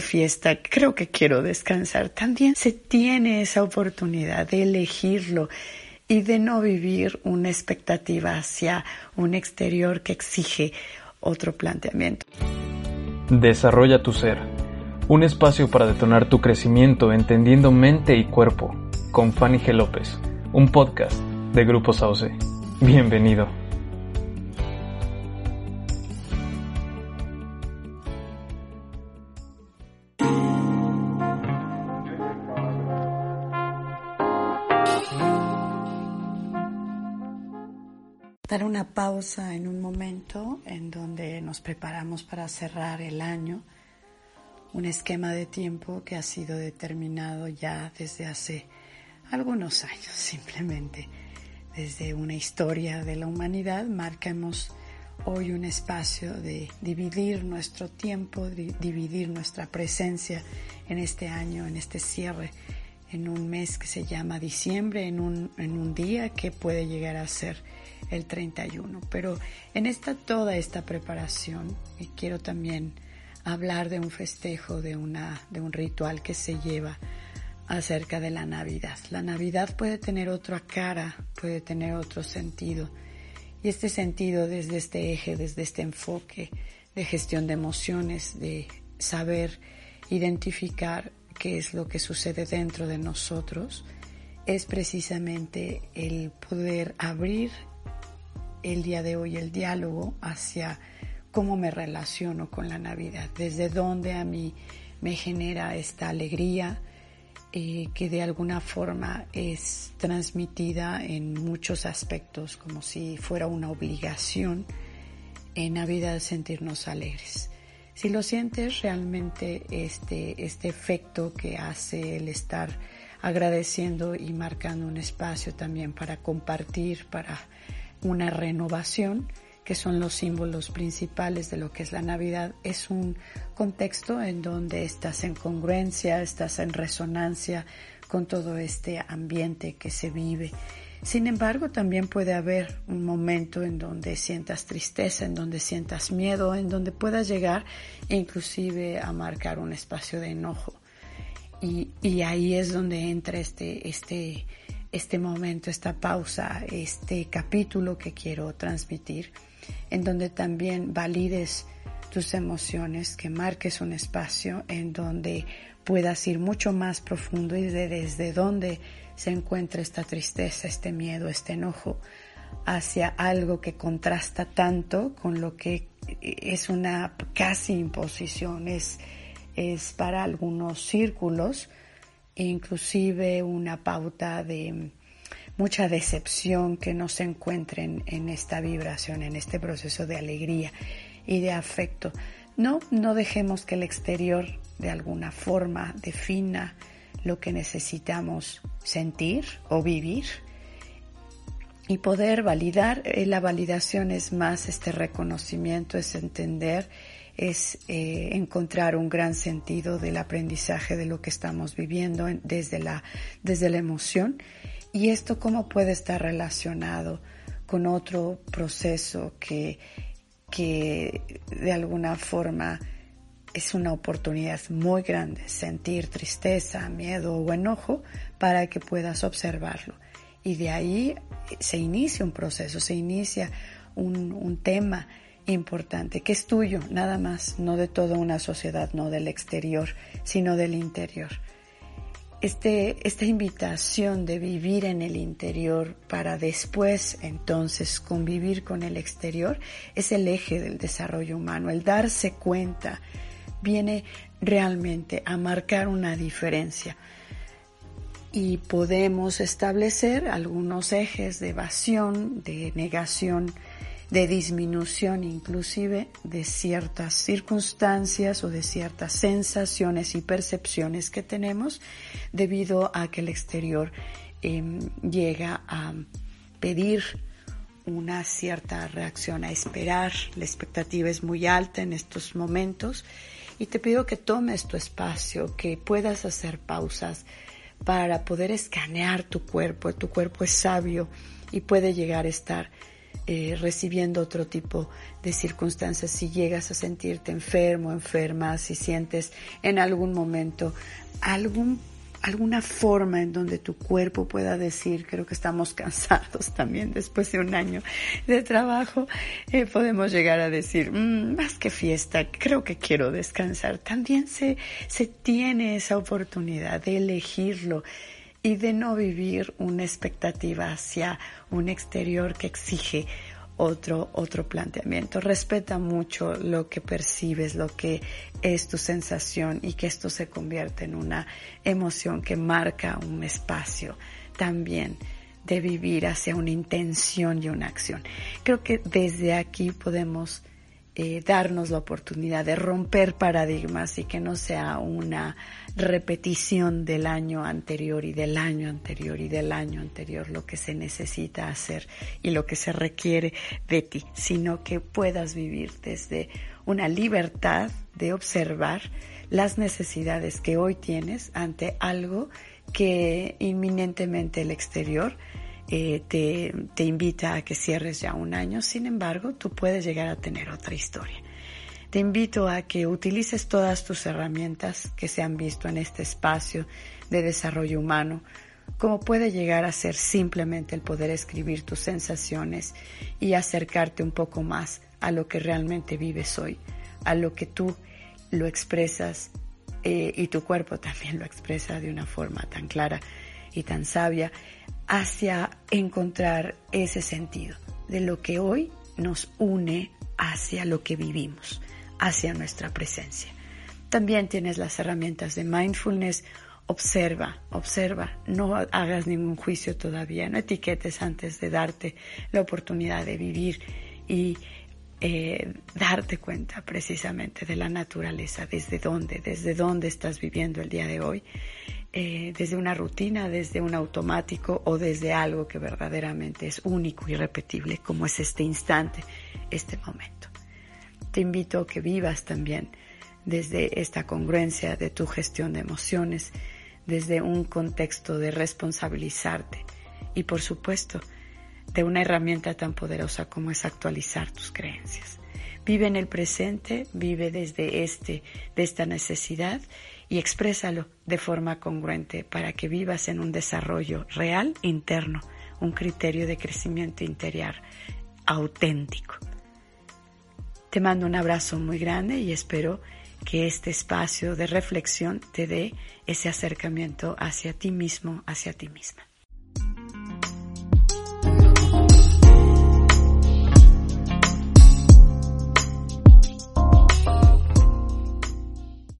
fiesta, creo que quiero descansar. También se tiene esa oportunidad de elegirlo y de no vivir una expectativa hacia un exterior que exige otro planteamiento. Desarrolla tu ser. Un espacio para detonar tu crecimiento entendiendo mente y cuerpo. Con Fanny G. López. Un podcast de Grupo Sauce. Bienvenido. Dar una pausa en un momento en donde nos preparamos para cerrar el año, un esquema de tiempo que ha sido determinado ya desde hace algunos años, simplemente. Desde una historia de la humanidad, marcamos hoy un espacio de dividir nuestro tiempo, dividir nuestra presencia en este año, en este cierre, en un mes que se llama diciembre, en un, en un día que puede llegar a ser el 31. Pero en esta toda esta preparación, quiero también hablar de un festejo, de, una, de un ritual que se lleva acerca de la Navidad. La Navidad puede tener otra cara, puede tener otro sentido. Y este sentido desde este eje, desde este enfoque de gestión de emociones, de saber identificar qué es lo que sucede dentro de nosotros, es precisamente el poder abrir el día de hoy el diálogo hacia cómo me relaciono con la Navidad, desde dónde a mí me genera esta alegría eh, que de alguna forma es transmitida en muchos aspectos, como si fuera una obligación en Navidad sentirnos alegres. Si lo sientes realmente este, este efecto que hace el estar agradeciendo y marcando un espacio también para compartir, para una renovación, que son los símbolos principales de lo que es la Navidad, es un contexto en donde estás en congruencia, estás en resonancia con todo este ambiente que se vive. Sin embargo, también puede haber un momento en donde sientas tristeza, en donde sientas miedo, en donde puedas llegar inclusive a marcar un espacio de enojo. Y, y ahí es donde entra este, este, este momento, esta pausa, este capítulo que quiero transmitir, en donde también valides tus emociones, que marques un espacio en donde puedas ir mucho más profundo y de desde donde se encuentra esta tristeza, este miedo, este enojo, hacia algo que contrasta tanto con lo que es una casi imposición, es, es para algunos círculos inclusive una pauta de mucha decepción que no se encuentren en esta vibración, en este proceso de alegría y de afecto. No, no dejemos que el exterior de alguna forma defina lo que necesitamos sentir o vivir y poder validar. Eh, la validación es más este reconocimiento, es entender es eh, encontrar un gran sentido del aprendizaje de lo que estamos viviendo desde, la, desde la emoción y esto cómo puede estar relacionado con otro proceso que, que de alguna forma es una oportunidad muy grande, sentir tristeza, miedo o enojo para que puedas observarlo. Y de ahí se inicia un proceso, se inicia un, un tema importante, que es tuyo, nada más, no de toda una sociedad, no del exterior, sino del interior. Este, esta invitación de vivir en el interior para después entonces convivir con el exterior es el eje del desarrollo humano. El darse cuenta viene realmente a marcar una diferencia y podemos establecer algunos ejes de evasión, de negación, de disminución inclusive de ciertas circunstancias o de ciertas sensaciones y percepciones que tenemos debido a que el exterior em, llega a pedir una cierta reacción, a esperar. La expectativa es muy alta en estos momentos y te pido que tomes tu espacio, que puedas hacer pausas para poder escanear tu cuerpo. Tu cuerpo es sabio y puede llegar a estar eh, recibiendo otro tipo de circunstancias, si llegas a sentirte enfermo, enferma, si sientes en algún momento algún alguna forma en donde tu cuerpo pueda decir, creo que estamos cansados también después de un año de trabajo, eh, podemos llegar a decir, mm, más que fiesta, creo que quiero descansar. También se, se tiene esa oportunidad de elegirlo y de no vivir una expectativa hacia un exterior que exige otro, otro planteamiento. Respeta mucho lo que percibes, lo que es tu sensación y que esto se convierte en una emoción que marca un espacio también de vivir hacia una intención y una acción. Creo que desde aquí podemos eh, darnos la oportunidad de romper paradigmas y que no sea una repetición del año anterior y del año anterior y del año anterior lo que se necesita hacer y lo que se requiere de ti, sino que puedas vivir desde una libertad de observar las necesidades que hoy tienes ante algo que inminentemente el exterior eh, te, invita a que cierres ya un año, sin embargo, tú puedes llegar a tener otra historia. Te invito a que utilices todas tus herramientas que se han visto en este espacio de desarrollo humano, como puede llegar a ser simplemente el poder escribir tus sensaciones y acercarte un poco más a lo que realmente vives hoy, a lo que tú lo expresas eh, y tu cuerpo también lo expresa de una forma tan clara y tan sabia hacia encontrar ese sentido de lo que hoy nos une hacia lo que vivimos, hacia nuestra presencia. También tienes las herramientas de mindfulness. Observa, observa, no hagas ningún juicio todavía, no etiquetes antes de darte la oportunidad de vivir y eh, darte cuenta precisamente de la naturaleza, desde dónde, desde dónde estás viviendo el día de hoy eh, desde una rutina, desde un automático o desde algo que verdaderamente es único y repetible, como es este instante, este momento. Te invito a que vivas también desde esta congruencia de tu gestión de emociones, desde un contexto de responsabilizarte y por supuesto de una herramienta tan poderosa como es actualizar tus creencias. Vive en el presente, vive desde este, de esta necesidad y exprésalo de forma congruente para que vivas en un desarrollo real interno, un criterio de crecimiento interior auténtico. Te mando un abrazo muy grande y espero que este espacio de reflexión te dé ese acercamiento hacia ti mismo, hacia ti misma.